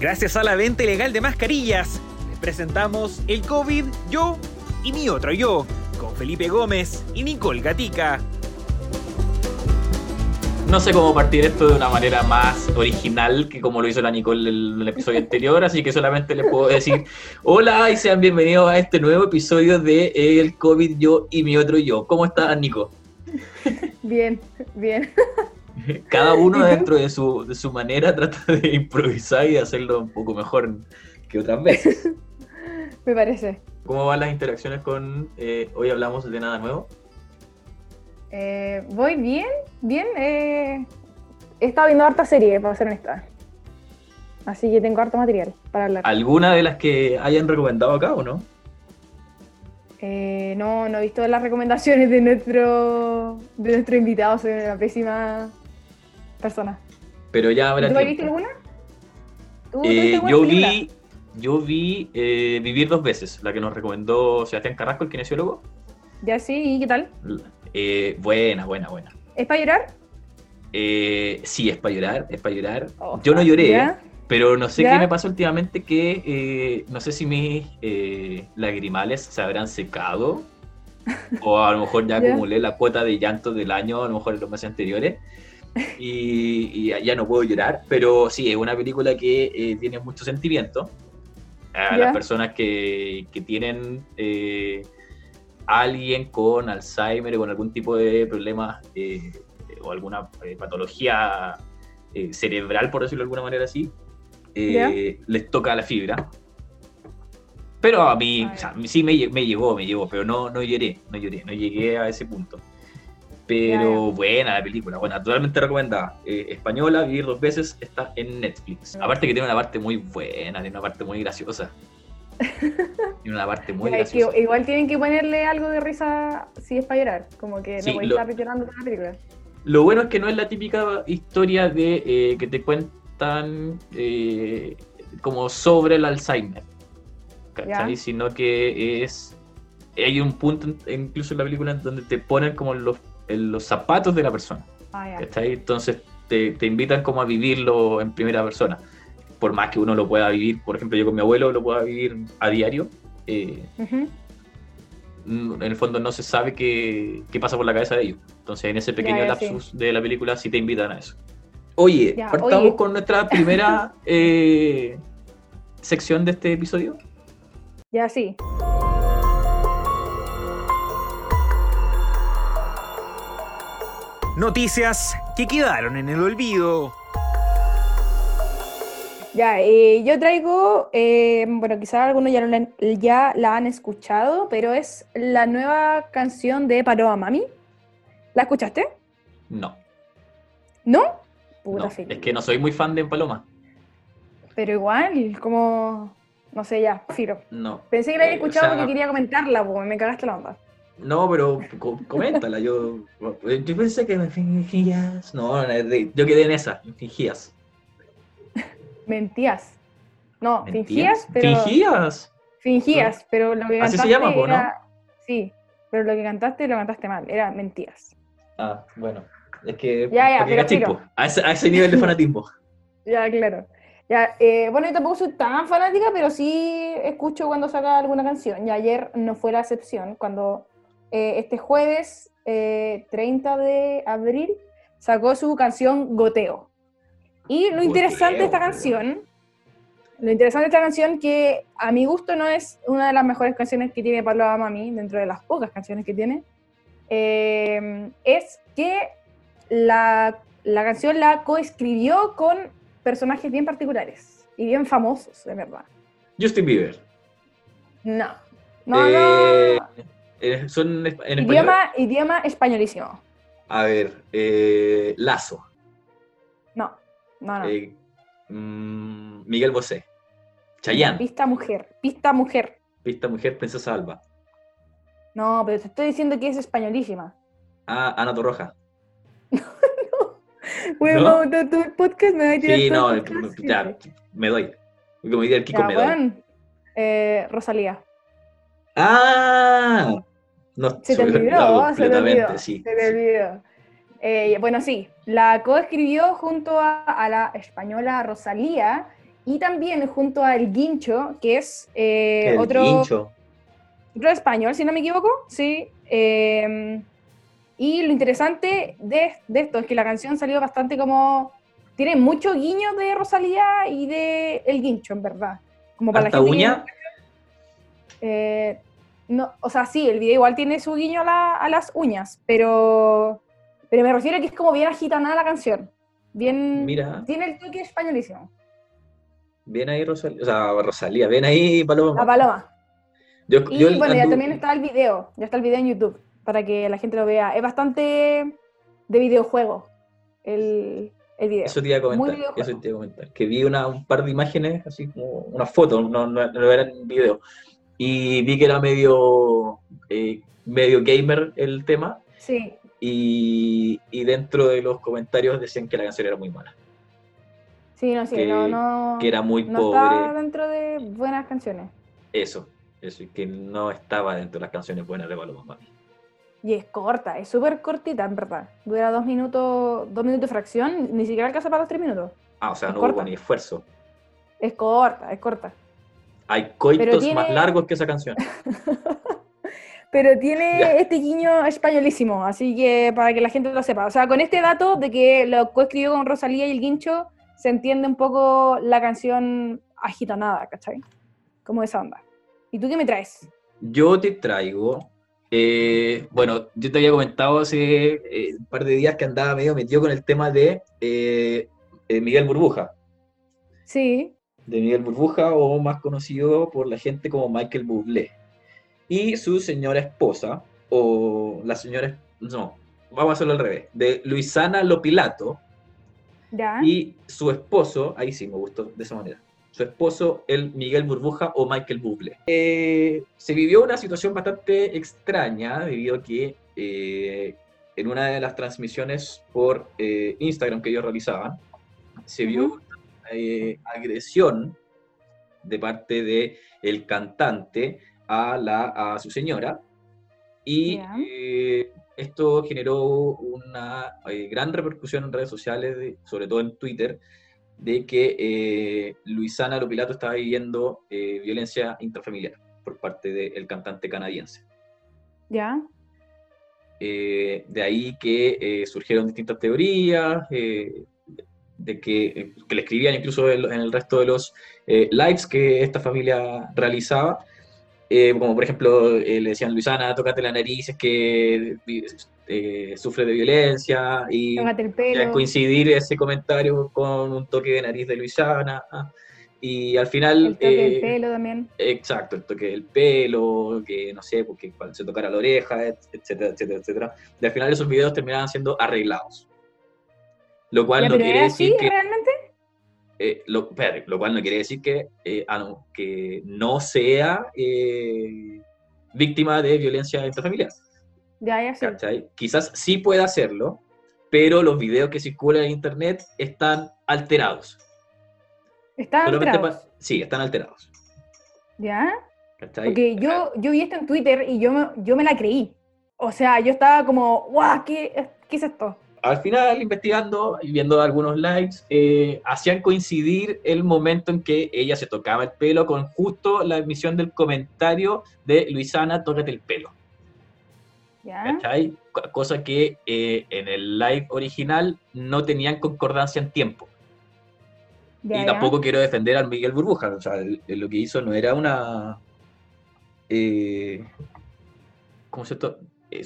Gracias a la venta ilegal de mascarillas, les presentamos el COVID, yo y mi otro yo, con Felipe Gómez y Nicole Gatica. No sé cómo partir esto de una manera más original que como lo hizo la Nicole en el episodio anterior, así que solamente les puedo decir hola y sean bienvenidos a este nuevo episodio de El COVID, yo y mi otro yo. ¿Cómo estás, Nico? Bien, bien. Cada uno dentro de su, de su manera trata de improvisar y de hacerlo un poco mejor que otras veces. Me parece. ¿Cómo van las interacciones con eh, Hoy Hablamos de Nada Nuevo? Eh, voy bien, bien. Eh, he estado viendo harta serie, para ser honesta. Así que tengo harto material para hablar. ¿Alguna de las que hayan recomendado acá o no? Eh, no, no he visto las recomendaciones de nuestro, de nuestro invitado, soy una pésima persona. Pero ya habrá ¿Tú tiempo. visto alguna? ¿Tú, Eh, yo película? vi, yo vi eh, Vivir dos veces, la que nos recomendó Sebastián Carrasco, el kinesiólogo. Ya sí, ¿y qué tal? Eh, buena, buena, buena. ¿Es para llorar? Eh, sí, es para llorar, es para llorar. Oh, yo no lloré, ¿ya? pero no sé ¿Ya? qué me pasa últimamente que eh, no sé si mis lagrimales se habrán secado o a lo mejor ya ¿Ya? acumulé la cuota de llanto del año, a lo mejor en los meses anteriores. Y, y ya- no puedo llorar, pero sí, es una película que eh, tiene mucho sentimiento. A las personas que, que tienen eh, alguien con Alzheimer o con algún tipo de problema eh, o alguna eh, patología cerebral, por decirlo de alguna manera así, les toca la fibra. Pero a mí, o sea, sí me, me llegó, me llegó, pero no, no lloré, no lloré, no llegué a ese punto. Pero buena la película, buena, totalmente recomendada. Eh, española, Vivir dos veces, está en Netflix. Ah. Aparte que tiene una parte muy buena, tiene una parte muy graciosa. Tiene una parte muy que graciosa. igual tienen que ponerle algo de risa si es para llorar. Como que Sí, no lo- estar llorando toda la película. Lo bueno es que no es la típica historia de eh, que te cuentan eh, como sobre el Alzheimer, ¿cachai? Sino que es... Hay un punto incluso en la película en donde te ponen como los, en los zapatos de la persona, Ah. ¿cachai? Entonces te, te invitan como a vivirlo en primera persona. Por más que uno lo pueda vivir, por ejemplo, yo con mi abuelo lo pueda vivir a diario, eh, Ujú. mm, en el fondo no se sabe qué, qué pasa por la cabeza de ellos. Entonces, en ese pequeño lapsus de la película sí te invitan a eso. Oye, partamos oye. con nuestra primera eh, sección de este episodio. Ya sí. Noticias que quedaron en el olvido. Ya, eh, yo traigo, eh, bueno, quizás algunos ya, ya la han escuchado, pero es la nueva canción de Paloma Mami. ¿La escuchaste? No, ¿No? Puta no, es que no soy muy fan de Paloma. Pero igual, como, no sé, ya, filo. No. Pensé que la había Eh, o escuchado sea, porque quería comentarla, porque me cagaste la onda. No, pero co- coméntala. Yo, yo pensé que me fingías. No, yo quedé en esa, me fingías. Mentías. No, ¿Mentías? fingías, pero... ¿Fingías? Fingías, pero lo que Así cantaste se llama, po, ¿no? Sí, pero lo que cantaste lo cantaste mal, era mentías. Ah, bueno. Es que. Ya, ya, pero a, ese, a ese nivel de fanatismo. Ya, claro. Ya, eh, bueno, yo tampoco soy tan fanática, pero sí escucho cuando saca alguna canción. Y ayer no fue la excepción, cuando eh, este jueves eh, 30 de abril sacó su canción Goteo. Y lo interesante de esta canción, lo interesante de esta canción que a mi gusto no es una de las mejores canciones que tiene Paloma Mami, dentro de las pocas canciones que tiene, eh, es que la, la canción la coescribió con personajes bien particulares y bien famosos, de verdad. Justin Bieber. No. No, Eh, no. Eh, ¿Son en español? Idioma, idioma españolísimo. A ver, eh, Lazo. No, no, no. eh, mm, Miguel Bosé. Chayanne. Pista mujer, pista mujer. Pista Mujer, Princesa Alba. No, pero te estoy diciendo que es españolísima. Ah, Ana Torroja. Bueno, ¿No? todo, el podcast me va a tirar Sí, no, podcast, ya, sí. me doy. Como diría el Kiko, Ya, me doy. weón. Eh, Rosalía. ¡Ah! No, Se te olvidó, olvidó se te olvidó. sí. Se te olvidó. Eh, bueno, sí, la coescribió junto a, a la española Rosalía y también junto al Guincho, que es eh, El otro, guincho. otro español, si no me equivoco, sí. eh, y lo interesante de, de esto es que la canción salió bastante como... Tiene mucho guiño de Rosalía y de El Guincho, en verdad. Como para ¿Hasta la gente que- uña? No, o sea, sí, el video igual tiene su guiño a, la- a las uñas, pero, pero me refiero a que es como bien agitanada la canción. Bien, Mira. tiene el toque españolísimo. Ven ahí Rosalía, o sea, Rosalía, ven ahí Paloma. La paloma. Yo, Y yo bueno, ya también está el video, ya está el video en YouTube, para que la gente lo vea. Es bastante de videojuego el, el video. Eso te iba a comentar, eso te iba a comentar. Que vi una, un par de imágenes, así como una foto, no, no, no eran video. Y vi que era medio, eh, medio gamer el tema. Sí, Y, y dentro de los comentarios decían que la canción era muy mala, sí, no, sí, Que- no, no, que era muy no pobre. dentro de buenas canciones. Eso, eso, y que no estaba dentro de las canciones buenas de Paloma Mami. Y es corta, es súper cortita, en verdad. Dura dos minutos, dos minutos de fracción, ni siquiera alcanza para los tres minutos. Ah, o sea, Es no corta. hubo ni esfuerzo. Es corta, es corta. Hay coitos tiene- más largos que esa canción. Pero tiene Ya. este guiño españolísimo, así que para que la gente lo sepa. O sea, con este dato de que lo coescribió con Rosalía y el guincho, se entiende un poco la canción agitanada, ¿cachai? Como esa onda. ¿Y tú qué me traes? Yo te traigo, eh, bueno, yo te había comentado hace eh, un par de días que andaba medio metido con el tema de eh, eh, Miguel Burbuja, Sí, de Miguel Burbuja o más conocido por la gente como Michael Bublé. Y su señora esposa, o la señora, no, vamos a hacerlo al revés, de Luisana Lopilato ya. y su esposo, ahí sí me gustó de esa manera, su esposo, el Miguel Burbuja o Michael Bublé. Eh, se vivió una situación bastante extraña debido a que eh, en una de las transmisiones por eh, Instagram que ellos realizaban, se vio eh, agresión de parte de el cantante a, la, a su señora y eh, esto generó una eh, gran repercusión en redes sociales, de- sobre todo en Twitter, de que eh, Luisana Lopilato estaba viviendo violencia intrafamiliar por parte del cantante canadiense. Ya. Eh, de ahí que surgieron distintas teorías, de que, eh, que le escribían incluso en, el resto de los eh, lives que esta familia realizaba. Eh, como por ejemplo, eh, le decían, Luisana, tócate la nariz, es que eh, sufre de violencia, y coincidir ese comentario con un toque de nariz de Luisana. Y al final... El toque del eh, pelo también. Exacto, el toque del pelo, que no sé, porque se tocara la oreja, et- etcétera, etcétera, etcétera. Y al final esos videos terminaban siendo arreglados. Lo cual no quiere ¿es así decir que. realmente? eh, lo, espérate, lo cual no quiere decir que, eh, ah, no, que no sea eh, víctima de violencia intrafamiliar. Ya, ya sí. Quizás sí pueda hacerlo, pero los videos que circulan en internet están alterados. Están Solamente alterados. sí, están alterados. ¿Ya? ¿cachai? Porque yo, yo vi esto en Twitter y yo me, yo me la creí. O sea, yo estaba como, guau, ¿qué, ¿qué es esto? Al final, investigando y viendo algunos likes, eh, hacían coincidir el momento en que ella se tocaba el pelo con justo la emisión del comentario de Luisana, tócate el pelo. ¿Ya? ¿cachai? Co- Cosa que eh, en el live original no tenían concordancia en tiempo. Ya, y ya. tampoco quiero defender al Miguel Burbuja, o sea, el- el- lo que hizo no era una... eh, ¿Cómo se to-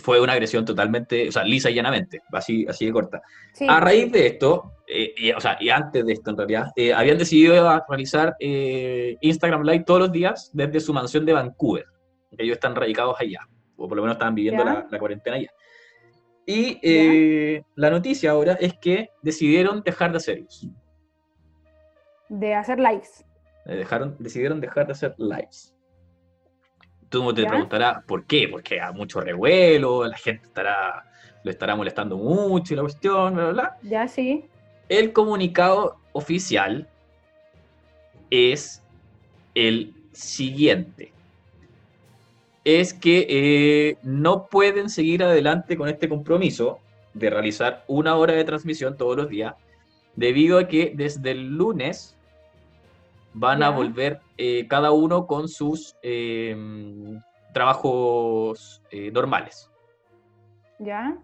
Fue una agresión totalmente, o sea, lisa y llanamente, así, así de corta. Sí. A raíz de esto, eh, y, o sea, y antes de esto en realidad, eh, habían decidido realizar eh, Instagram Live todos los días desde su mansión de Vancouver. Ellos están radicados allá, o por lo menos estaban viviendo la, la cuarentena allá. Y eh, la noticia ahora es que decidieron dejar de hacer eso. De hacer likes. Eh, Dejaron, decidieron dejar de hacer lives. Tú te ¿Ya? preguntarás por qué, porque hay mucho revuelo, la gente estará, lo estará molestando mucho y la cuestión, bla, bla, bla. Ya, sí. El comunicado oficial es el siguiente. Es que eh, no pueden seguir adelante con este compromiso de realizar una hora de transmisión todos los días, debido a que desde el lunes van a volver eh, cada uno con sus eh, trabajos eh, normales. ¿Ya?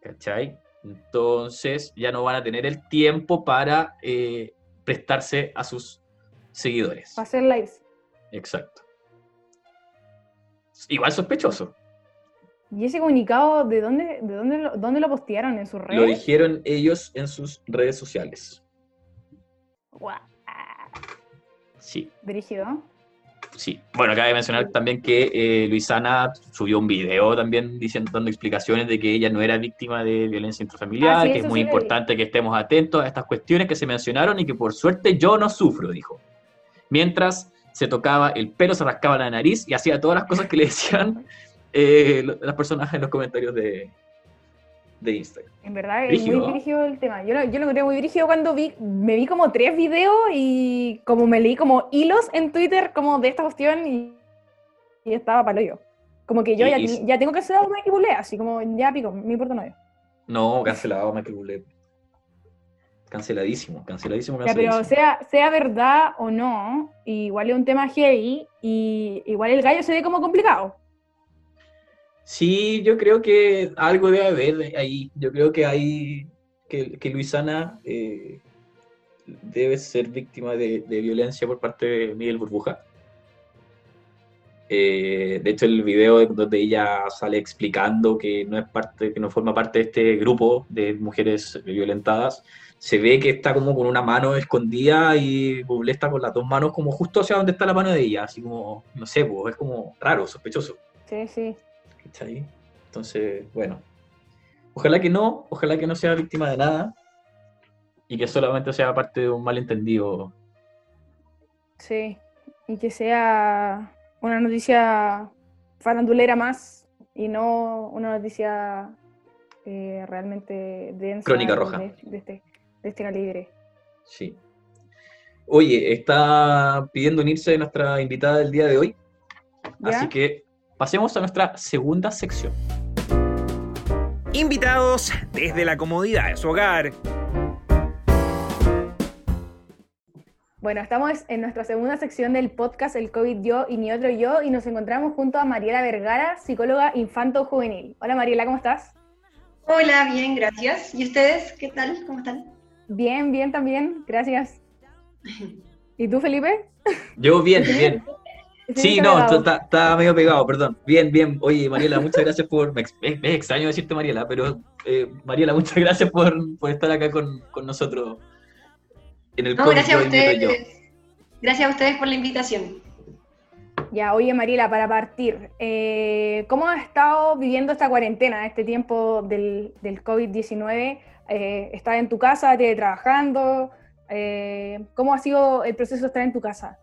¿Cachai? Entonces ya no van a tener el tiempo para eh, prestarse a sus seguidores. Para hacer lives. Exacto. Igual sospechoso. ¿Y ese comunicado de dónde, de dónde, lo, dónde lo postearon? ¿En sus Lo redes? dijeron ellos en sus redes sociales. Guau, Sí, Brígido. sí. Bueno, cabe mencionar también que eh, Luisana subió un video también diciendo, dando explicaciones de que ella no era víctima de violencia intrafamiliar, Ah, sí, que es muy sí importante que estemos atentos a estas cuestiones que se mencionaron y que por suerte yo no sufro, dijo. Mientras se tocaba el pelo, se rascaba la nariz y hacía todas las cosas que le decían eh, las personas en los comentarios de, de Instagram. En verdad es Brígido. muy brígido el tema. Yo lo, yo lo encontré muy brígido cuando vi, me vi como tres videos y como me leí como hilos en Twitter como de esta cuestión y, y estaba palo yo. Como que yo Y- ya, y- ya tengo que hacer algo Mikey Bublé, así como ya pico, me importa nada. No, cancelado Michael Bublé. Canceladísimo, canceladísimo, Ya, canceladísimo. pero sea, sea verdad o no, igual es un tema heavy y igual el gallo se ve como complicado. Sí, yo creo que algo debe haber ahí. Yo creo que hay que, que Luisana eh, debe ser víctima de, violencia por parte de Miguel Burbuja. Eh, de hecho, el video donde ella sale explicando que no es parte, que no forma parte de este grupo de mujeres violentadas, se ve que está como con una mano escondida y Bublé está con las dos manos como justo hacia donde está la mano de ella, así como, no sé, pues, es como raro, sospechoso. Sí, sí. ¿Cachai? Entonces, bueno. Ojalá que no, ojalá que no sea víctima de nada y que solamente sea parte de un malentendido. Sí. Y que sea una noticia farandulera más y no una noticia eh, realmente densa. Crónica roja. De, de este, de este calibre. Sí. Oye, está pidiendo unirse nuestra invitada del día de hoy, ¿Ya? así que pasemos a nuestra segunda sección. Invitados desde la comodidad de su hogar. Bueno, estamos en nuestra segunda sección del podcast El COVID Yo y Ni Otro Yo y nos encontramos junto a Mariela Vergara, psicóloga infanto-juvenil. Hola Mariela, ¿cómo estás? Hola, bien, gracias. ¿Y ustedes qué tal? ¿Cómo están? Bien, bien también, gracias. ¿Y tú, Felipe? Yo bien, bien. Sí, no, está medio pegado, perdón. Bien, bien. Oye, Mariela, muchas gracias por... Me, extraño decirte Mariela, pero eh, Mariela, muchas gracias por, por estar acá con, con nosotros en el No, COVID gracias a ustedes. Gracias a ustedes por la invitación. Ya, oye Mariela, para partir, eh, ¿cómo has estado viviendo esta cuarentena, este tiempo del, del COVID-19? Eh, ¿Estás en tu casa, teletrabajando? Eh, ¿Cómo ha sido el proceso de estar en tu casa?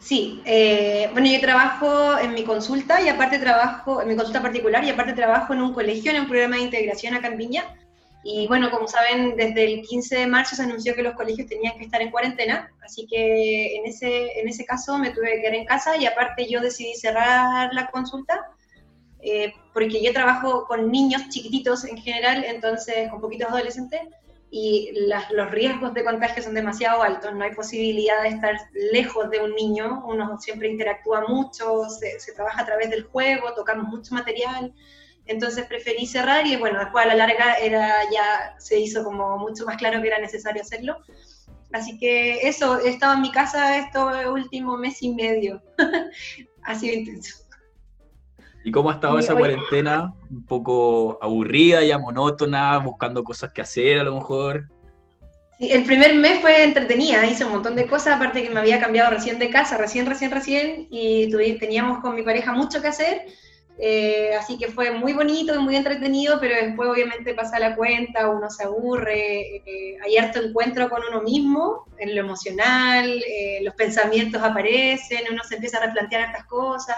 Sí, eh, bueno, yo trabajo en mi consulta y aparte trabajo en mi consulta particular y aparte trabajo en un colegio, en un programa de integración acá en Viña. Y bueno, como saben, desde el 15 de marzo se anunció que los colegios tenían que estar en cuarentena, así que en ese, en ese caso me tuve que quedar en casa y aparte yo decidí cerrar la consulta eh, porque yo trabajo con niños chiquititos en general, entonces con poquitos adolescentes, y las- los riesgos de contagio son demasiado altos, no hay posibilidad de estar lejos de un niño, uno siempre interactúa mucho, se, se trabaja a través del juego, tocamos mucho material, entonces preferí cerrar y bueno, después a la larga era ya se hizo como mucho más claro que era necesario hacerlo. Así que eso, he estado en mi casa estos último mes y medio. ha sido intenso. ¿Y cómo ha estado esa cuarentena? Un poco aburrida, ya monótona, buscando cosas que hacer a lo mejor. Sí, el primer mes fue entretenida, hice un montón de cosas, aparte que me había cambiado recién de casa, recién, recién, recién, y teníamos con mi pareja mucho que hacer, eh, así que fue muy bonito y muy entretenido, pero después obviamente pasa la cuenta, uno se aburre, eh, hay harto encuentro con uno mismo, en lo emocional, eh, los pensamientos aparecen, uno se empieza a replantear estas cosas,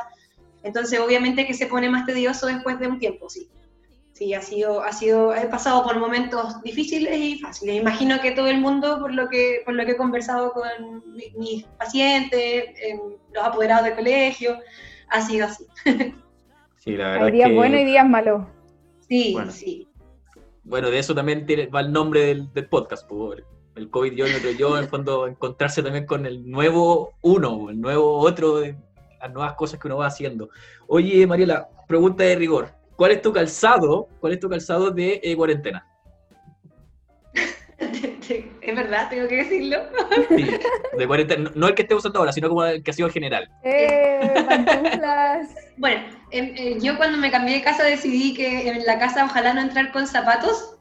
entonces obviamente que se pone más tedioso después de un tiempo, sí. Sí, ha sido, ha sido, he pasado por momentos difíciles y fáciles. Imagino que todo el mundo, por lo que, por lo que he conversado con mi- mis pacientes, em, los apoderados del colegio, ha sido así. Sí, la verdad Hay días que, buenos y días malos. Sí, Bueno. sí. bueno, de eso también tiene, va el nombre del, del podcast, por el COVID yo yo, en el fondo encontrarse también con el nuevo uno, el nuevo otro, de las nuevas cosas que uno va haciendo. Oye, Mariela, pregunta de rigor. ¿Cuál es tu calzado? ¿Cuál es tu calzado de eh, cuarentena? es verdad, tengo que decirlo. Sí, de cuarentena. No el que esté usando ahora, sino como el que ha sido general. ¡Eh! bueno, em, eh, yo cuando me cambié de casa decidí que en la casa ojalá no entrar con zapatos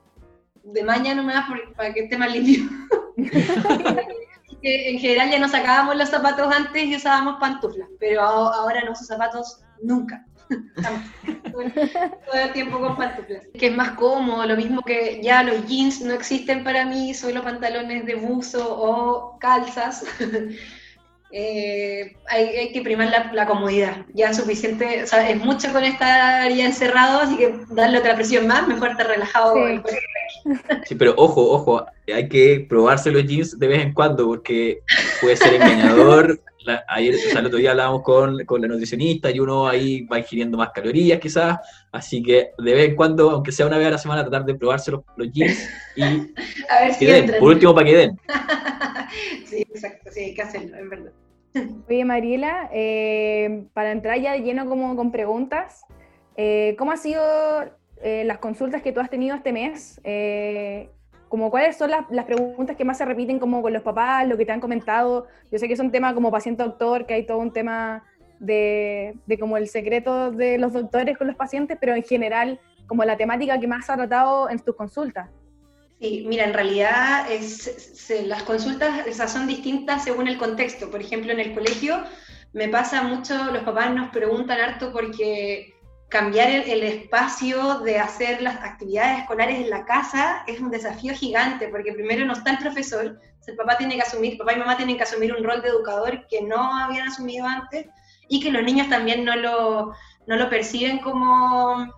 de mañana nomás para que esté más limpio. en general ya no sacábamos los zapatos antes y usábamos pantuflas, pero ahora no uso zapatos nunca. todo, el tiempo con pantuflas. Que es más cómodo, lo mismo que ya los jeans no existen para mí, solo pantalones de buzo o calzas. Eh, hay, que primar la, comodidad. Ya es suficiente, o sea, es mucho con estar ya encerrado, así que darle otra presión más, mejor estar relajado. Sí. pero ojo, ojo, hay que probarse los jeans de vez en cuando, porque puede ser engañador. ayer, o sea, el otro día hablábamos con, con, la nutricionista y uno ahí va ingiriendo más calorías quizás, así que de vez en cuando, aunque sea una vez a la semana, tratar de probarse los, jeans y a ver si den, por último para que den. Sí, exacto, sí, hay que hacerlo, es verdad. Oye, Mariela, eh, para entrar ya lleno como con preguntas, eh, ¿cómo han sido eh, las consultas que tú has tenido este mes? como cuáles son las, las, preguntas que más se repiten como con los papás, lo que te han comentado. Yo sé que es un tema como paciente-doctor, que hay todo un tema de, de, como el secreto de los doctores con los pacientes, pero en general como la temática que más ha tratado en tus consultas. Sí, mira, en realidad es, las consultas esas son distintas según el contexto. Por ejemplo, en el colegio me pasa mucho, los papás nos preguntan harto porque cambiar el, espacio de hacer las actividades escolares en la casa es un desafío gigante, porque primero no está el profesor, el papá tiene que asumir, papá y mamá tienen que asumir un rol de educador que no habían asumido antes y que los niños también no lo, no lo perciben como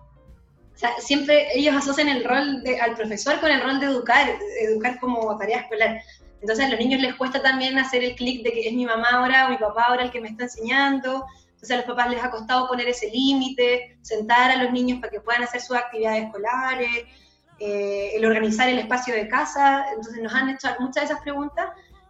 siempre ellos asocian el rol de, al profesor con el rol de educar, educar como tarea escolar. Entonces a los niños les cuesta también hacer el clic de que es mi mamá ahora o mi papá ahora el que me está enseñando. Entonces a los papás les ha costado poner ese límite, sentar a los niños para que puedan hacer sus actividades escolares, eh, el organizar el espacio de casa. Entonces nos han hecho muchas de esas preguntas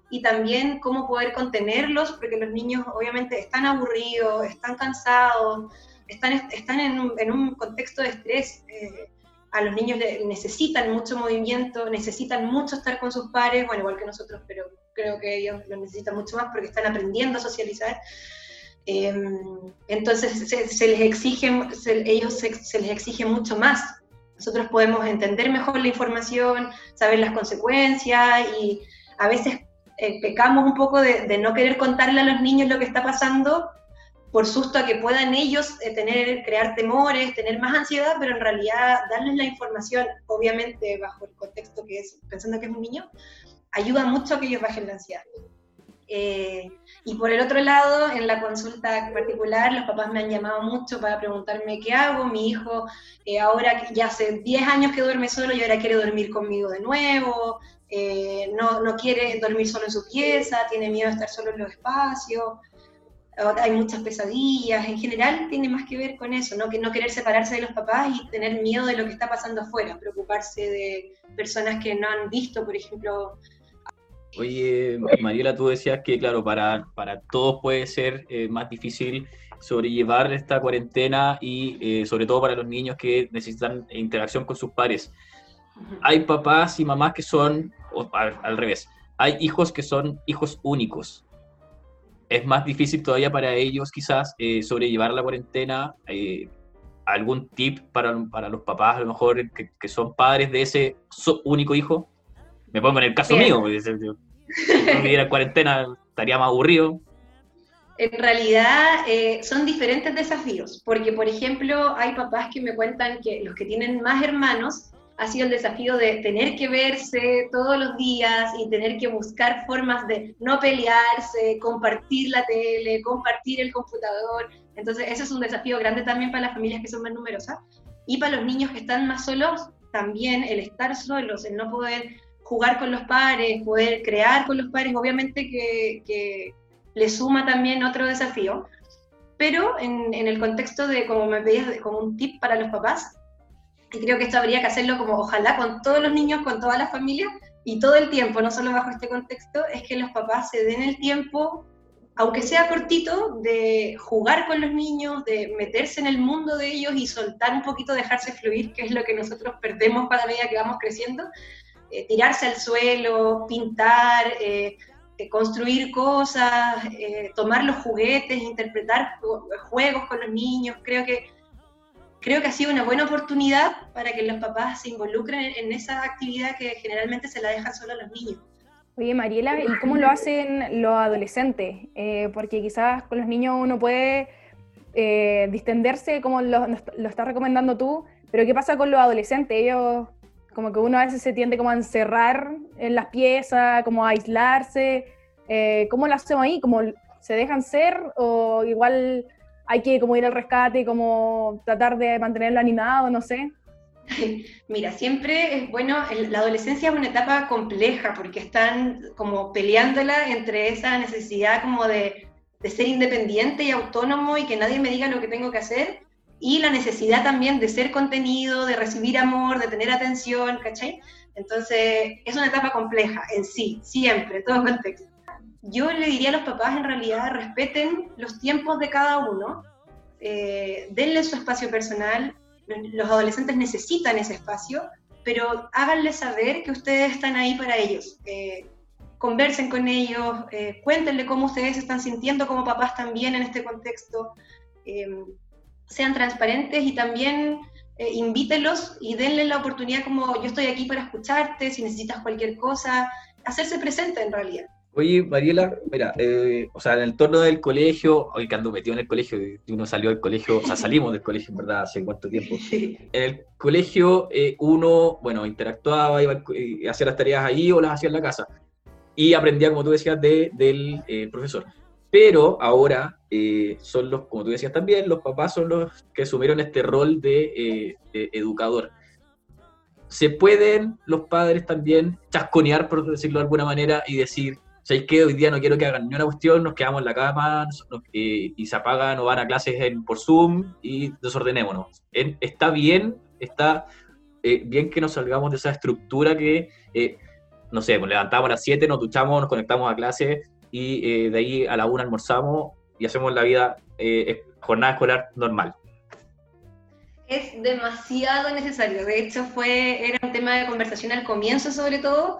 y también cómo poder contenerlos, porque los niños obviamente están aburridos, están cansados, están, están en, un, en un contexto de estrés. Eh, a los niños necesitan mucho movimiento, necesitan mucho estar con sus pares, bueno, igual que nosotros, pero creo que ellos lo necesitan mucho más porque están aprendiendo a socializar. Em, entonces se, les exige, ellos se, les exige mucho más. Nosotros podemos entender mejor la información, saber las consecuencias y a veces eh, pecamos un poco de, de, no querer contarle a los niños lo que está pasando por susto a que puedan ellos eh, tener, crear temores, tener más ansiedad, pero en realidad darles la información, obviamente bajo el contexto que es, pensando que es un niño, ayuda mucho a que ellos bajen la ansiedad. Eh, y por el otro lado, en la consulta particular, los papás me han llamado mucho para preguntarme qué hago. Mi hijo eh, ahora ya hace 10 años que duerme solo y ahora quiere dormir conmigo de nuevo. no, no quiere dormir solo en su pieza, tiene miedo de estar solo en los espacios hay muchas pesadillas, en general tiene más que ver con eso, ¿no? Que no querer separarse de los papás y tener miedo de lo que está pasando afuera, preocuparse de personas que no han visto, por ejemplo. Oye, Mariela, tú decías que, claro, para, para todos puede ser eh, más difícil sobrellevar esta cuarentena y eh, sobre todo para los niños que necesitan interacción con sus pares. Hay papás y mamás que son, al revés, hay hijos que son hijos únicos es más difícil todavía para ellos quizás eh, sobrellevar la cuarentena. Eh, ¿Algún tip para, para, los papás, a lo mejor, que, son padres de ese único hijo? Me pongo en el caso mío, si yo viviera en cuarentena estaría más aburrido. En realidad eh, son diferentes desafíos, porque por ejemplo hay papás que me cuentan que los que tienen más hermanos ha sido el desafío de tener que verse todos los días y tener que buscar formas de no pelearse, compartir la tele, compartir el computador. Entonces, ese es un desafío grande también para las familias que son más numerosas. Y para los niños que están más solos, también el estar solos, el no poder jugar con los pares, poder crear con los pares, obviamente que, le suma también otro desafío. Pero en, en el contexto de, como me pedías, como un tip para los papás, y creo que esto habría que hacerlo como ojalá con todos los niños, con todas las familias, y todo el tiempo, no solo bajo este contexto, es que los papás se den el tiempo, aunque sea cortito, de jugar con los niños, de meterse en el mundo de ellos y soltar un poquito, dejarse fluir, que es lo que nosotros perdemos cada medida que vamos creciendo, eh, tirarse al suelo, pintar, eh, eh, construir cosas, tomar los juguetes, interpretar juegos con los niños. Creo que, creo que ha sido una buena oportunidad para que los papás se involucren en, esa actividad que generalmente se la dejan solo a los niños. Oye, Mariela, ¿y cómo lo hacen los adolescentes? porque quizás con los niños uno puede distenderse como lo, lo estás recomendando tú, pero ¿qué pasa con los adolescentes? Ellos como que uno a veces se tiende como a encerrar en las piezas, como a aislarse. Eh, ¿Cómo lo hacemos ahí? ¿Cómo se dejan ser o igual hay que como ir al rescate, como tratar de mantenerlo animado, no sé? Mira, siempre es bueno, la adolescencia es una etapa compleja porque están como peleándola entre esa necesidad como de, de ser independiente y autónomo y que nadie me diga lo que tengo que hacer y la necesidad también de ser contenido, de recibir amor, de tener atención, ¿cachai? Entonces, es una etapa compleja en sí, siempre, en todo contexto. Yo le diría a los papás, en realidad, respeten los tiempos de cada uno, eh, denle su espacio personal, los adolescentes necesitan ese espacio, pero háganles saber que ustedes están ahí para ellos. Eh, conversen con ellos, eh, cuéntenle cómo ustedes se están sintiendo como papás también en este contexto. Eh, sean transparentes y también invítelos y denle la oportunidad como yo estoy aquí para escucharte, si necesitas cualquier cosa, hacerse presente en realidad. Oye, Mariela, mira, eh, o sea, en el torno del colegio, hoy que ando metido en el colegio, uno salió del colegio, o sea, salimos del colegio, en verdad, hace cuánto tiempo. En el colegio eh, uno, bueno, interactuaba, iba a hacer las tareas ahí o las hacía en la casa. Y aprendía, como tú decías, de, del profesor. Pero ahora eh, son los, como tú decías también, los papás son los que asumieron este rol de, eh, educador. Se pueden los padres también chasconear, por decirlo de alguna manera, y decir, ¿sabéis que hoy día no quiero que hagan ni una cuestión, nos quedamos en la cama eh, y se apagan o van a clases por Zoom y desordenémonos? está bien, está bien que nos salgamos de esa estructura que, no sé, nos levantamos a las 7, nos duchamos, nos conectamos a clase y de ahí a la 1 almorzamos y hacemos la vida, eh, jornada escolar normal. Es demasiado necesario. De hecho, fue, era un tema de conversación al comienzo, sobre todo.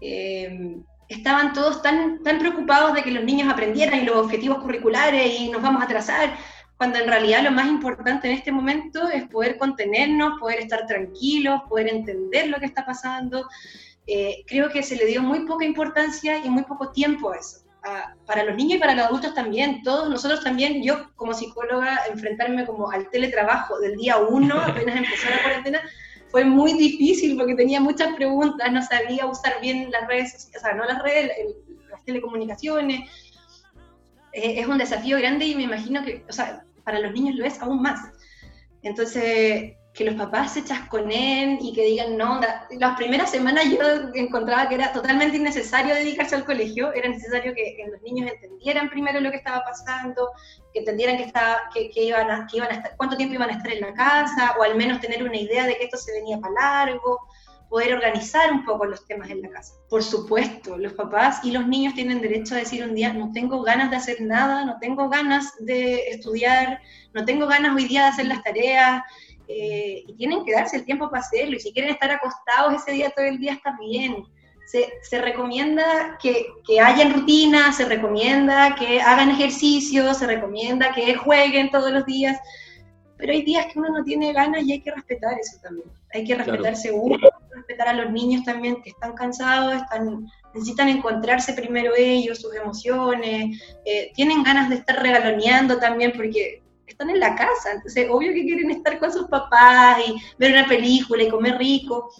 Eh, estaban todos tan, preocupados de que los niños aprendieran y los objetivos curriculares y nos vamos a atrasar, cuando en realidad lo más importante en este momento es poder contenernos, poder estar tranquilos, poder entender lo que está pasando. Eh, creo que se le dio muy poca importancia y muy poco tiempo a eso para los niños y para los adultos también, todos nosotros también, yo como psicóloga, enfrentarme como al teletrabajo del día uno, apenas empezó la cuarentena, fue muy difícil porque tenía muchas preguntas, no sabía usar bien las redes, o sea, no las redes, las telecomunicaciones. Eh, es un desafío grande y me imagino que, o sea, para los niños lo es aún más. Entonces, que los papás se chasconen y que digan, no, las primeras semanas yo encontraba que era totalmente innecesario dedicarse al colegio, era necesario que, los niños entendieran primero lo que estaba pasando, que entendieran que, estaba, que, iban a, que iban a estar, cuánto tiempo iban a estar en la casa, o al menos tener una idea de que esto se venía para largo, poder organizar un poco los temas en la casa. Por supuesto, los papás y los niños tienen derecho a decir un día, no tengo ganas de hacer nada, no tengo ganas de estudiar, no tengo ganas hoy día de hacer las tareas, eh, y tienen que darse el tiempo para hacerlo, y si quieren estar acostados ese día todo el día está bien. Se, se recomienda que, que hayan rutinas, se recomienda que hagan ejercicio, se recomienda que jueguen todos los días, pero hay días que uno no tiene ganas y hay que respetar eso también. Hay que respetarse uno, respetar a los niños también que están cansados, están, necesitan encontrarse primero ellos, sus emociones, eh, tienen ganas de estar regaloneando también porque están en la casa, entonces obvio que quieren estar con sus papás y ver una película y comer rico.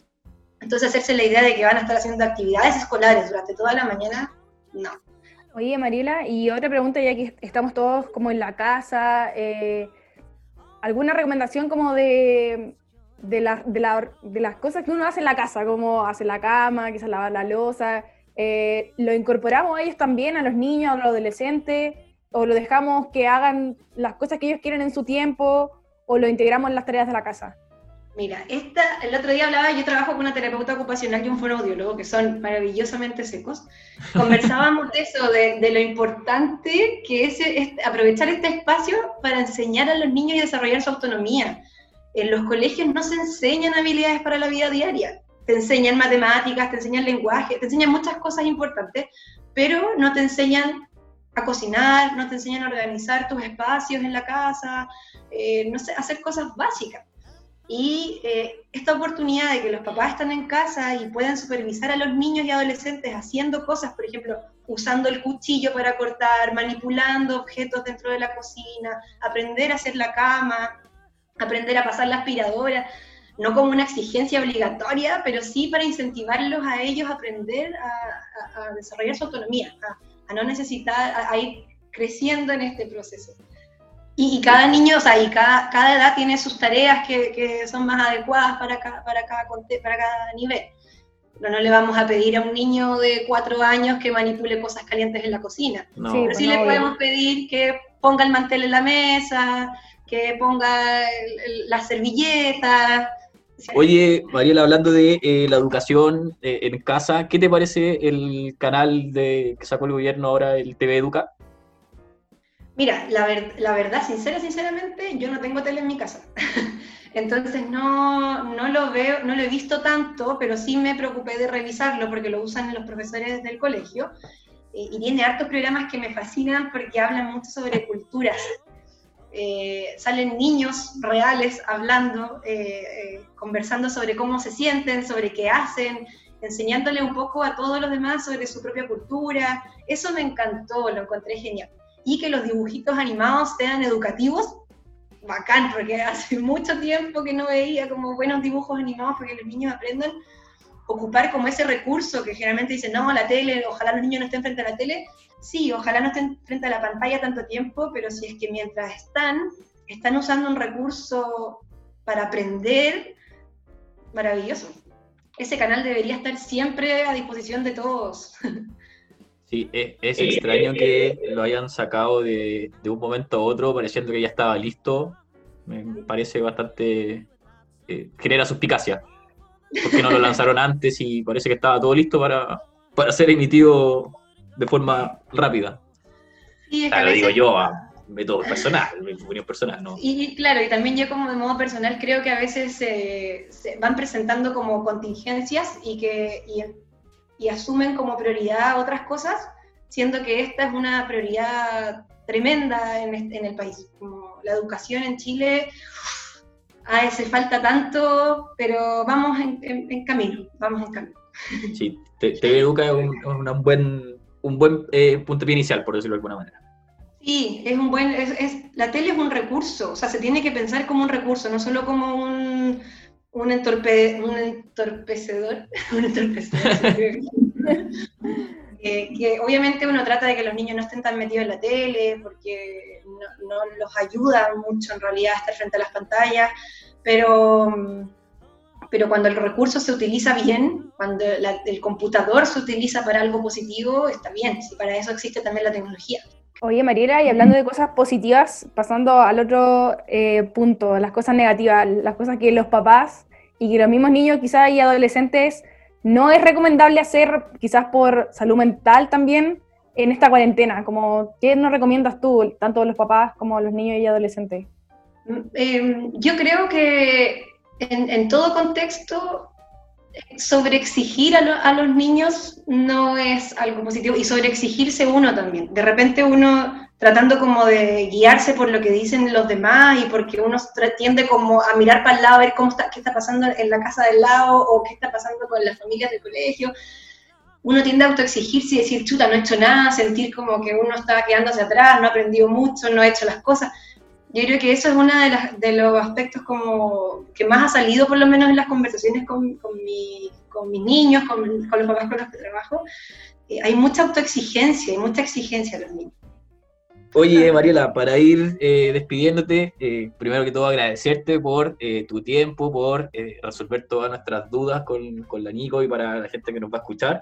Entonces hacerse la idea de que van a estar haciendo actividades escolares durante toda la mañana, no. Oye, Mariela, y otra pregunta, ya que estamos todos como en la casa, eh, ¿alguna recomendación como de, de, la, de, la, de, las cosas que uno hace en la casa, como hacer la cama, quizás lavar la losa? Eh, ¿Lo incorporamos a ellos también, a los niños, a los adolescentes? O lo dejamos que hagan las cosas que ellos quieren en su tiempo, o lo integramos en las tareas de la casa? Mira, esta, el otro día hablaba, yo trabajo con una terapeuta ocupacional y un fonoaudiólogo, que son maravillosamente secos. Conversábamos de eso, de, lo importante que es, aprovechar este espacio para enseñar a los niños y desarrollar su autonomía. En los colegios no se enseñan habilidades para la vida diaria. Te enseñan matemáticas, te enseñan lenguaje, te enseñan muchas cosas importantes, pero no te enseñan a cocinar, no te enseñan a organizar tus espacios en la casa, eh, no sé, hacer cosas básicas. Y eh, esta oportunidad de que los papás están en casa y puedan supervisar a los niños y adolescentes haciendo cosas, por ejemplo, usando el cuchillo para cortar, manipulando objetos dentro de la cocina, aprender a hacer la cama, aprender a pasar la aspiradora, no como una exigencia obligatoria, pero sí para incentivarlos a ellos a aprender a, desarrollar su autonomía, no necesitar, a ir creciendo en este proceso. Y, cada niño, o sea, y cada, cada edad tiene sus tareas que, que son más adecuadas para cada, para, cada, para cada nivel. No, no le vamos a pedir a un niño de cuatro años que manipule cosas calientes en la cocina. Pero sí le podemos pedir que ponga el mantel en la mesa, que ponga la servilleta. Oye, Mariela, hablando de eh, la educación eh, en casa, ¿qué te parece el canal de, que sacó el gobierno ahora, el TV Educa? Mira, la, la verdad, sincera, sinceramente, yo no tengo tele en mi casa. Entonces no, no, lo veo, no lo he visto tanto, pero sí me preocupé de revisarlo porque lo usan los profesores del colegio. Eh, y tiene hartos programas que me fascinan porque hablan mucho sobre culturas. Eh, salen niños reales hablando, eh, conversando sobre cómo se sienten, sobre qué hacen, enseñándole un poco a todos los demás sobre su propia cultura. Eso me encantó, lo encontré genial y que los dibujitos animados sean educativos, bacán, porque hace mucho tiempo que no veía como buenos dibujos animados porque los niños aprendan ocupar como ese recurso que generalmente dicen, no, la tele, ojalá los niños no estén frente a la tele. Sí, ojalá no estén frente a la pantalla tanto tiempo, pero si es que mientras están, están usando un recurso para aprender, maravilloso. Ese canal debería estar siempre a disposición de todos. Sí, es, extraño que lo hayan sacado de, un momento a otro pareciendo que ya estaba listo. Me parece bastante... Eh, genera suspicacia. Porque no lo lanzaron antes y parece que estaba todo listo para, para ser emitido de forma rápida. Sí, lo digo yo a método personal, mi opinión personal, ¿no? Y, claro, y también yo como de modo personal creo que a veces se van presentando como contingencias y que y asumen como prioridad otras cosas, siendo que esta es una prioridad tremenda en, en el país. Como la educación en Chile, a ese falta tanto, pero vamos en, camino, vamos en camino. Sí, TV Educa es un, buen, un buen eh, punto de inicial, por decirlo de alguna manera. Sí, es un buen, es, la tele es un recurso, o sea, se tiene que pensar como un recurso, no solo como un, un, entorpe, un entorpecedor, un entorpecedor que obviamente uno trata de que los niños no estén tan metidos en la tele, porque no, los ayuda mucho en realidad a estar frente a las pantallas, pero, pero cuando el recurso se utiliza bien, cuando el computador se utiliza para algo positivo, está bien, si para eso existe también la tecnología. Oye, Mariela, y hablando de cosas positivas, pasando al otro eh, punto, las cosas negativas, las cosas que los papás y que los mismos niños quizás y adolescentes no es recomendable hacer, quizás por salud mental también, en esta cuarentena. Como, ¿Qué nos recomiendas tú, tanto los papás como los niños y adolescentes? Em, yo creo que en, todo contexto sobreexigir a, a, los niños no es algo positivo y sobreexigirse uno también. De repente uno tratando como de guiarse por lo que dicen los demás y porque uno tiende como a mirar para el lado a ver cómo está, qué está pasando en la casa del lado o qué está pasando con las familias del colegio. Uno tiende a autoexigirse y decir, chuta, no he hecho nada, sentir como que uno está quedándose atrás, no ha aprendido mucho, no ha hecho las cosas. Yo creo que eso es uno de, de los aspectos como que más ha salido, por lo menos en las conversaciones con, con, mi, con mis niños, con, con, los papás con los que trabajo. Eh, hay mucha autoexigencia, hay mucha exigencia a los niños. Oye, Mariela, para ir eh, despidiéndote, eh, primero que todo agradecerte por tu tiempo, por resolver todas nuestras dudas con, con la Nico y para la gente que nos va a escuchar.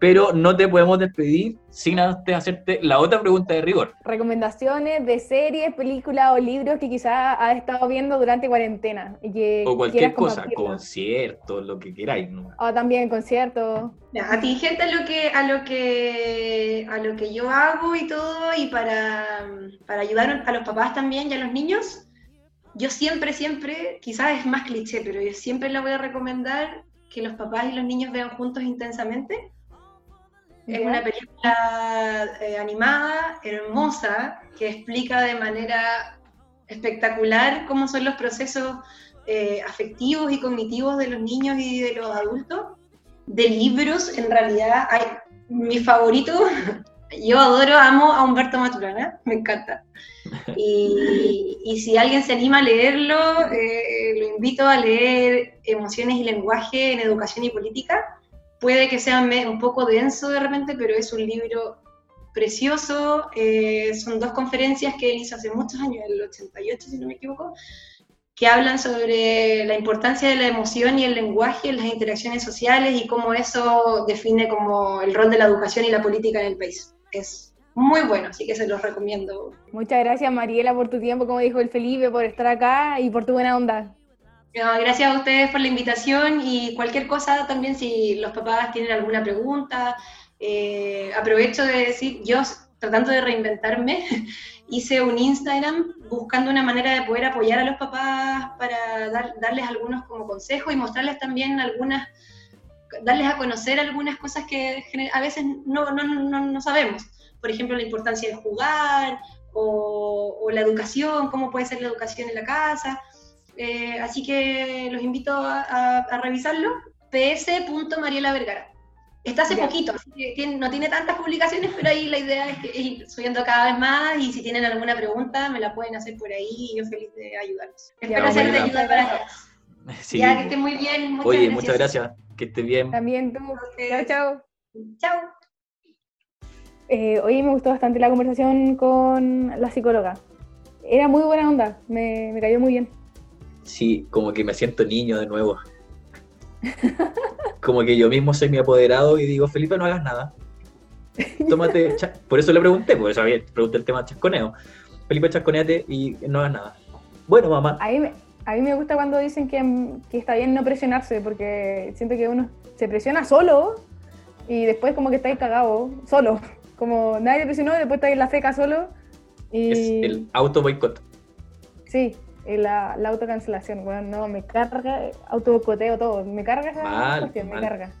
Pero no te podemos despedir sin antes hacerte la otra pregunta de rigor. Recomendaciones de series, películas o libros que quizás has estado viendo durante cuarentena. Y que O cualquier cosa, conciertos, lo que queráis. ¿no? O también conciertos. Atingente a lo que a lo que a lo que yo hago y todo y para, para ayudar a los papás también y a los niños yo siempre siempre quizás es más cliché pero yo siempre le voy a recomendar que los papás y los niños vean juntos intensamente es una película eh, animada hermosa que explica de manera espectacular cómo son los procesos eh, afectivos y cognitivos de los niños y de los adultos de libros, en realidad, hay, mi favorito, yo adoro, amo a Humberto Maturana, me encanta. Y, y si alguien se anima a leerlo, eh, lo invito a leer Emociones y Lenguaje en Educación y Política. Puede que sea un poco denso de repente, pero es un libro precioso. eh, son dos conferencias que él hizo hace muchos años, el 88, si no me equivoco, que hablan sobre la importancia de la emoción y el lenguaje en las interacciones sociales y cómo eso define como el rol de la educación y la política en el país. Es muy bueno, así que se los recomiendo. Muchas gracias, Mariela, por tu tiempo, como dijo el Felipe, por estar acá y por tu buena onda. Gracias a ustedes por la invitación y cualquier cosa también si los papás tienen alguna pregunta. eh, aprovecho de decir, yo tratando de reinventarme, hice un Instagram buscando una manera de poder apoyar a los papás para dar- darles algunos como consejos y mostrarles también algunas, darles a conocer algunas cosas que a veces no, no, no, no sabemos. Por ejemplo, la importancia de jugar o la educación, cómo puede ser la educación en la casa. Eh, así que los invito a, a- a revisarlo. ps.mariela Vergara. Está hace Ya. poquito, así que tiene- no tiene tantas publicaciones, pero ahí la idea es, que, es ir subiendo cada vez más y si tienen alguna pregunta me la pueden hacer por ahí y yo feliz de ayudarlos. Espero Ya, ser de ayuda para todos. Sí. Ya, que estén muy bien. Muchas Oye, gracias. muchas gracias. Que estés bien. También tú. Chao, chao. Chao. Eh, hoy me gustó bastante la conversación con la psicóloga. Era muy buena onda, me, me cayó muy bien. Sí, como que me siento niño de nuevo. Como que yo mismo soy mi apoderado y digo, Felipe, no hagas nada. Tómate, por eso le pregunté, por eso pregunté el tema de chasconeo. Felipe, chasconeate y no hagas nada. Bueno, mamá. A mí, me- a mí me gusta cuando dicen que, que está bien no presionarse, porque siento que uno se presiona solo y después como que está ahí cagado, solo. Como nadie te presionó después está ahí en la feca solo. Y... Es el auto boicot. Sí, la, la autocancelación, bueno, no, me carga, autobocoteo todo, me carga esa Mal, cuestión, me mal. carga.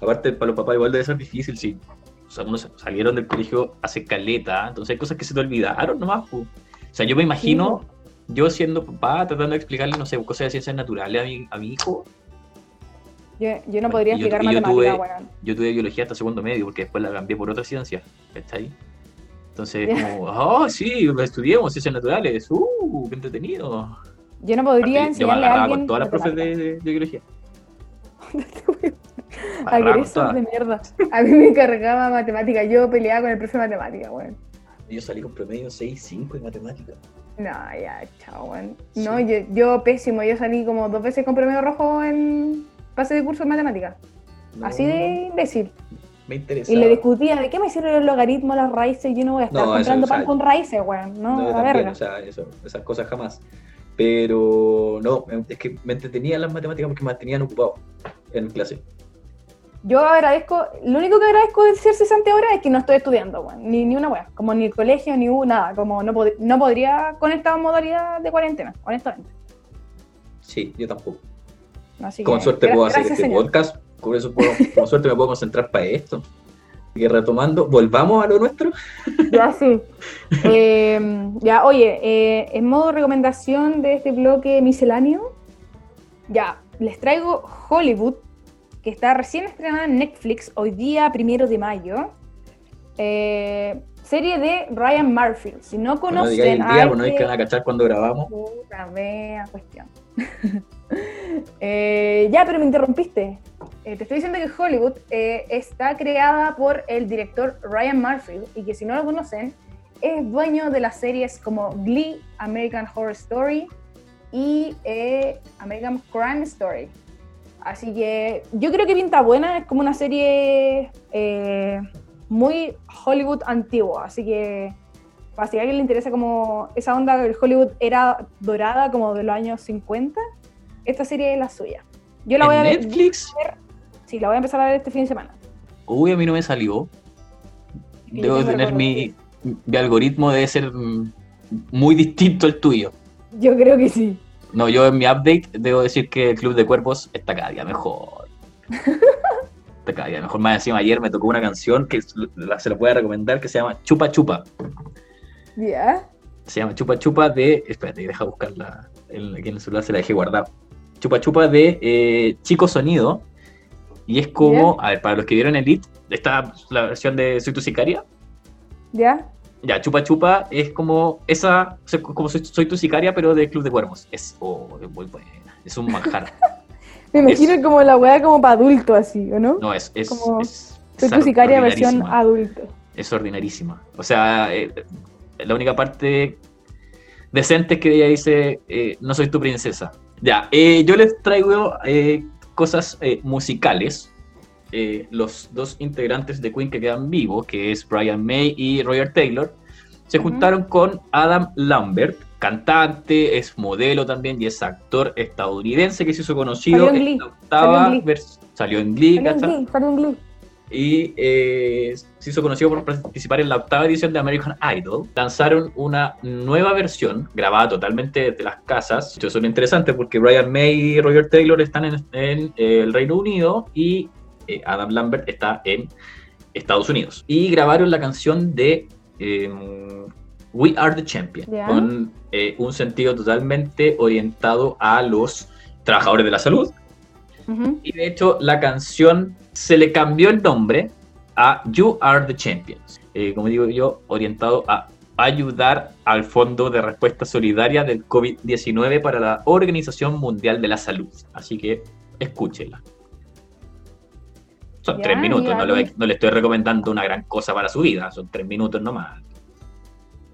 Aparte, para los papás igual debe ser difícil, si o sea, unos salieron del colegio hace caleta, entonces hay cosas que se te olvidaron nomás. pu. O sea, yo me imagino, yo siendo papá, tratando de explicarle, no sé, cosas de ciencias naturales a mi, a mi hijo. Yo, yo no Bueno, podría yo- explicar yo matemática, tuve- weón. Yo tuve biología hasta segundo medio, porque después la cambié por otra ciencia, ¿cachai? Entonces, como, oh, sí, estudiemos ciencias naturales, uh, qué entretenido. Yo no podría Aparte, yo me enseñarle a agarraba alguien con todas las profes de, de- de biología. Todas. de mierda. A mí me cargaba matemática, yo peleaba con el profe de matemática, weón. Yo salí con promedio 6-5 en matemática. No, ya, chao, weón. Sí. No, yo, yo pésimo, yo salí como dos veces con promedio rojo en pase de curso de matemática. No, Así de imbécil. Me interesa. Y le discutía, ¿de qué me sirven los logaritmos, las raíces? Yo no voy a estar No, eso, comprando o sea, pan con raíces, weón. No, No, la también, verga. o sea, eso, esas cosas jamás. Pero no, es que me entretenían las matemáticas porque me mantenían ocupado en clase. Yo agradezco, lo único que agradezco de ser cesante ahora es que no estoy estudiando, weón. Ni, ni una weá. Como ni el colegio, ni u, nada. Como no, pod- no podría con esta modalidad de cuarentena, honestamente. Sí, yo tampoco. Así Con que, suerte puedo hacer este señor. podcast, con eso puedo, con suerte me puedo concentrar para esto. Y retomando, volvamos a lo nuestro. Ya, sí. Eh, ya, oye, eh, en modo recomendación de este bloque misceláneo, ya, les traigo Hollywood, que está recién estrenada en Netflix hoy día, primero de mayo. Eh, serie de Ryan Murphy. Si no No conocen digáis el a día, pues no hay este- que a cachar cuando grabamos. Puta wea, cuestión. Eh, ya, pero me interrumpiste. Eh, te estoy diciendo que Hollywood eh, está creada por el director Ryan Murphy y que si no lo conocen, es dueño de las series como Glee, American Horror Story y American Crime Story. Así que yo creo que pinta buena, es como una serie muy Hollywood antiguo, así que para si a alguien le interesa como esa onda del Hollywood era dorada como de los años 50, esta serie es la suya. Yo la voy a ver. Netflix? Sí, la voy a empezar a ver este fin de semana. Uy, a mí no me salió. Debo tener el mi, mi algoritmo debe ser muy distinto al tuyo. Yo creo que sí. No, yo en mi update debo decir que el Club de Cuerpos está cada día mejor. está cada día mejor. Más encima ayer me tocó una canción que se la puedo recomendar que se llama Chupa Chupa. ¿Ya? Se llama Chupa Chupa de. Espérate, deja buscarla. Aquí en el celular se la dejé guardar. Chupa Chupa de eh, Chico Sonido. Y es como. A ver, para los que vieron Elite, está la versión de Soy tu sicaria. ¿Ya? Ya, Chupa Chupa es como esa. o sea, como soy, Soy tu sicaria, pero de Club de Cuervos. Es, oh, es muy buena. Es un manjar. Me imagino como la weá como para adulto así, ¿o no? No, es. es, Como es Soy tu sicaria versión adulto. Es ordinarísima. O sea, eh, la única parte decente es que ella dice, eh, no soy tu princesa. Ya, eh, yo les traigo eh, cosas eh, musicales. Los dos integrantes de Queen que quedan vivos, que es Brian May y Roger Taylor, se juntaron con Adam Lambert, cantante, es modelo también y es actor estadounidense que se hizo conocido Salió en Glee, la octava salió en Glee. Salió en Glee, Salió en ¿cachai? Glee, salió en Glee. Y eh, se hizo conocido por participar en la octava edición de American Idol. Lanzaron una nueva versión grabada totalmente desde las casas. Esto es interesante porque Brian May y Roger Taylor están en, en, eh, el Reino Unido y eh, Adam Lambert está en Estados Unidos. Y grabaron la canción de eh, We Are the Champion con un sentido totalmente orientado a los trabajadores de la salud Y de hecho, la canción se le cambió el nombre a You Are the Champions. Eh, como digo yo, orientado a ayudar al Fondo de Respuesta Solidaria del COVID-19 para la Organización Mundial de la Salud. Así que escúchela. Son Ya, tres minutos, no, le- no le estoy recomendando una gran cosa para su vida, son tres minutos nomás.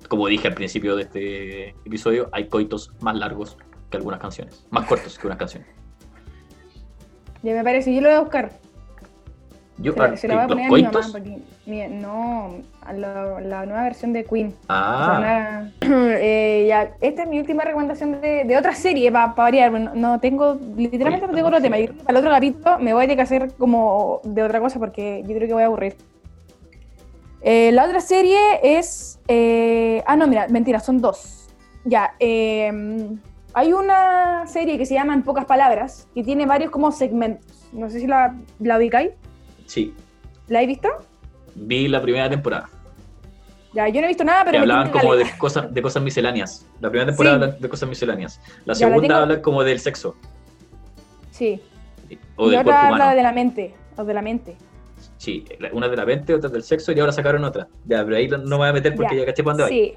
Como dije al principio de este episodio, hay coitos más largos que algunas canciones, más cortos que unas canciones. Ya me parece, yo lo voy a buscar. You Se Are- se la voy a poner a mi mamá porque mi- no, la, la nueva versión de Queen. O sea, Ah, una- eh, ya, esta es mi última recomendación de, de otra serie para variar. No, no tengo, literalmente no tengo otro tema. Yo creo que para el otro capítulo me voy a tener que hacer como de otra cosa porque yo creo que voy a aburrir. Eh, la otra serie es. eh, ah, no, mira, mentira, son dos. Ya, eh, hay una serie que se llama En pocas palabras que tiene varios como segmentos. No sé si la, la ubicáis. sí. ¿La he visto? Vi la primera temporada. Ya, yo no he visto nada, que pero. me hablaban como de cosas, de cosas misceláneas. La primera temporada Sí. habla de cosas misceláneas. La Ya, la segunda tengo- habla como del sexo. Sí. O y del otra habla humano. de la mente. O de la mente. Sí, una de la mente, otra del sexo y ahora sacaron otra. Ya, pero ahí no me voy a meter porque Ya, ya, caché para dónde. Sí.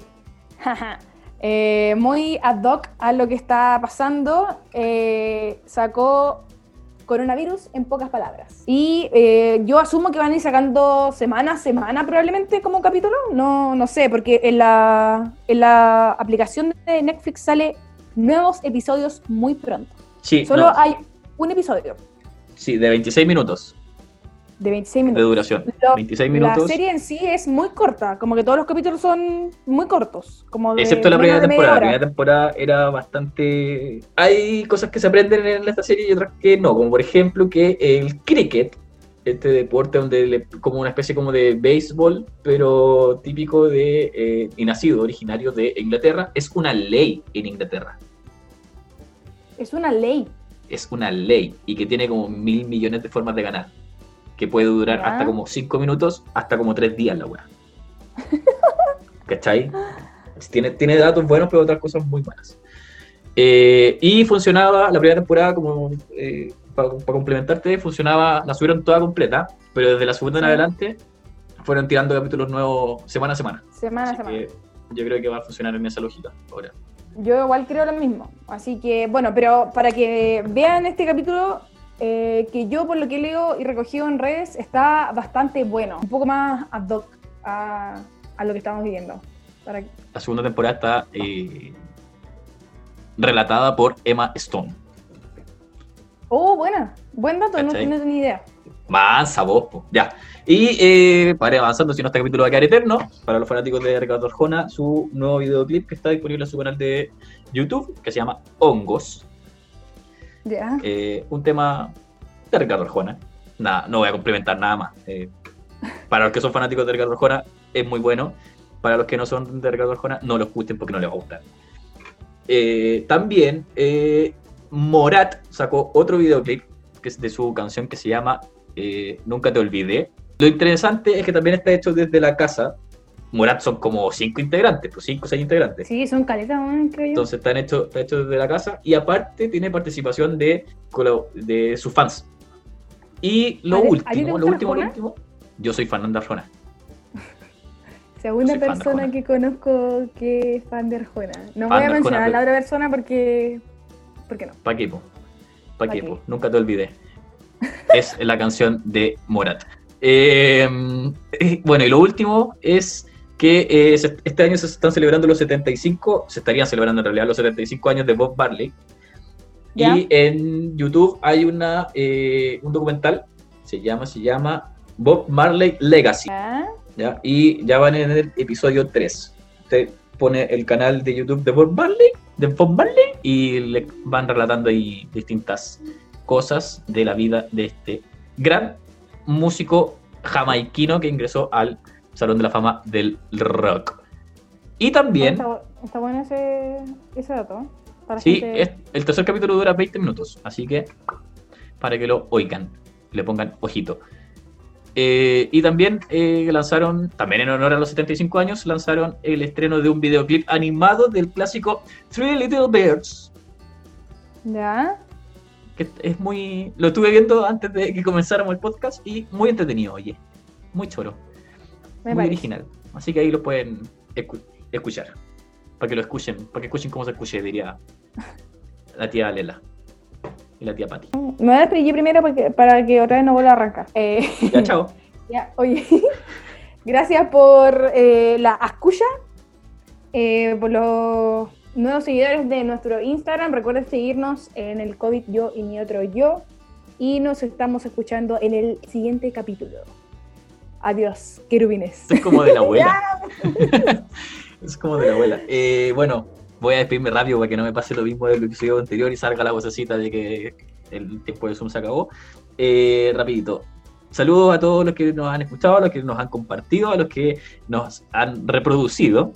Eh, muy ad hoc a lo que está pasando, eh, sacó coronavirus en pocas palabras. Y eh, yo asumo que van a ir sacando semana a semana probablemente como capítulo. No, no sé, porque en la, en la aplicación de Netflix sale nuevos episodios muy pronto. Sí, Solo no, hay un episodio sí, de 26 minutos de 26 de minutos. duración. Lo- 26 minutos. La serie en sí es muy corta, como que todos los capítulos son muy cortos. Como de Excepto la primera de temporada. La primera temporada era bastante. Hay cosas que se aprenden en esta serie y otras que no. Como por ejemplo que el cricket, este deporte donde le- como una especie como de béisbol, pero típico de eh, y nacido, originario de Inglaterra, es una ley en Inglaterra. Es una ley. Es una ley y que tiene como mil millones de formas de ganar. Que puede durar hasta como cinco minutos, hasta como tres días la weá. ¿Cachai? Tiene, tiene datos buenos, pero otras cosas muy buenas. Eh, y funcionaba la primera temporada, como para complementarte, funcionaba, la subieron toda completa, pero desde la segunda en Sí. adelante fueron tirando capítulos nuevos semana a semana. Semana a semana. yo creo que va a funcionar en esa lógica ahora. Yo igual creo lo mismo. Así que, bueno, pero para que vean este capítulo, eh, que yo por lo que leo y recogido en redes, está bastante bueno. Un poco más ad hoc a, a lo que estamos viviendo. Para, La segunda temporada está eh, relatada por Emma Stone. Oh, buena. Buen dato, no, no tenía idea. Mansa voz, po. ya. Y eh, para ir avanzando, si no este capítulo va a quedar eterno, para los fanáticos de Ricardo Arjona, su nuevo videoclip que está disponible en su canal de YouTube, que se llama Hongos. Eh, un tema de Ricardo Arjona. Nada, no voy a complementar nada más. Eh, para los que son fanáticos de Ricardo Arjona, es muy bueno. Para los que no son de Ricardo Arjona, no lo escuchen porque no les va a gustar. Eh, también, Morat sacó otro videoclip que es de su canción que se llama Nunca te olvidé. Lo interesante es que también está hecho desde la casa. Morat son como cinco integrantes, pues cinco o seis integrantes. Sí, son caletas, creo yo. Entonces están hechos está hecho desde la casa y aparte tiene participación de, de sus fans. Y lo ¿A ti- a ti te último, lo último, lo último, yo soy fan de Arjona. Segunda persona que conozco que es fan de Arjona. No Fan voy a Arjona, mencionar a la otra persona porque. ¿Por qué no? Pa' qué, po? Pa'? Nunca te olvidé. es la canción de Morat. Eh, bueno, y lo último es que eh, se- este año se están celebrando los 75, se estarían celebrando en realidad los 75 años de Bob Marley. ¿Ya? Y en YouTube hay una, eh, un documental, se llama, se llama Bob Marley Legacy. ¿ya? Y ya van en el episodio 3. Usted pone el canal de YouTube de Bob Marley, de Bob Marley, y le van relatando ahí distintas cosas de la vida de este gran músico jamaiquino que ingresó al Salón de la Fama del Rock. Y también, Está, está bueno ese, ese dato. Para sí, gente- es- el tercer capítulo dura 20 minutos, así que para que lo oigan, le pongan ojito. Eh, y también eh, lanzaron, también en honor a los 75 años, lanzaron el estreno de un videoclip animado del clásico Three Little Birds, ¿Ya? que es muy... Lo estuve viendo antes de que comenzáramos el podcast y muy entretenido, oye. Muy choro, Me muy parece. original. Así que ahí lo pueden escu- escuchar. Para que lo escuchen, para que escuchen cómo se escuche, diría la tía Lela y la tía Patti. Me voy a despedir primero porque, para que otra vez no vuelva a arrancar. Eh, Ya, chao. ya, oye, gracias por eh, la escucha, eh, por los nuevos seguidores de nuestro Instagram. Recuerden seguirnos en el COVID Yo y mi otro yo. Y nos estamos escuchando en el siguiente capítulo. Adiós, querubines. Es como de la abuela. es como de la abuela. Eh, bueno, voy a despedirme rápido para que no me pase lo mismo del episodio anterior y salga la vocecita de que el tiempo de Zoom se acabó. Eh, rapidito. Saludos a todos los que nos han escuchado, a los que nos han compartido, a los que nos han reproducido.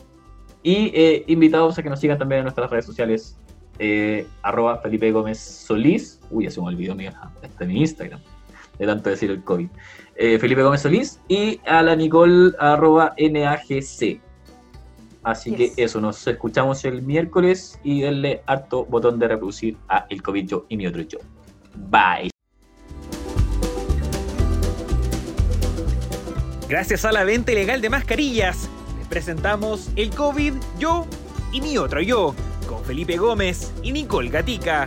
Y eh, invitados a que nos sigan también en nuestras redes sociales. eh, arroba Felipe Gómez Solís. Uy, ya se me olvidó mi, este, mi Instagram. De tanto decir el COVID. Eh, Felipe Gómez Solís y a la Nicole arroba NAGC. Así Yes. que eso, nos escuchamos el miércoles y denle harto botón de reproducir a El COVID Yo y mi otro yo. Bye. Gracias a la venta ilegal de mascarillas, les presentamos el COVID, yo y mi otro yo, con Felipe Gómez y Nicole Gatica.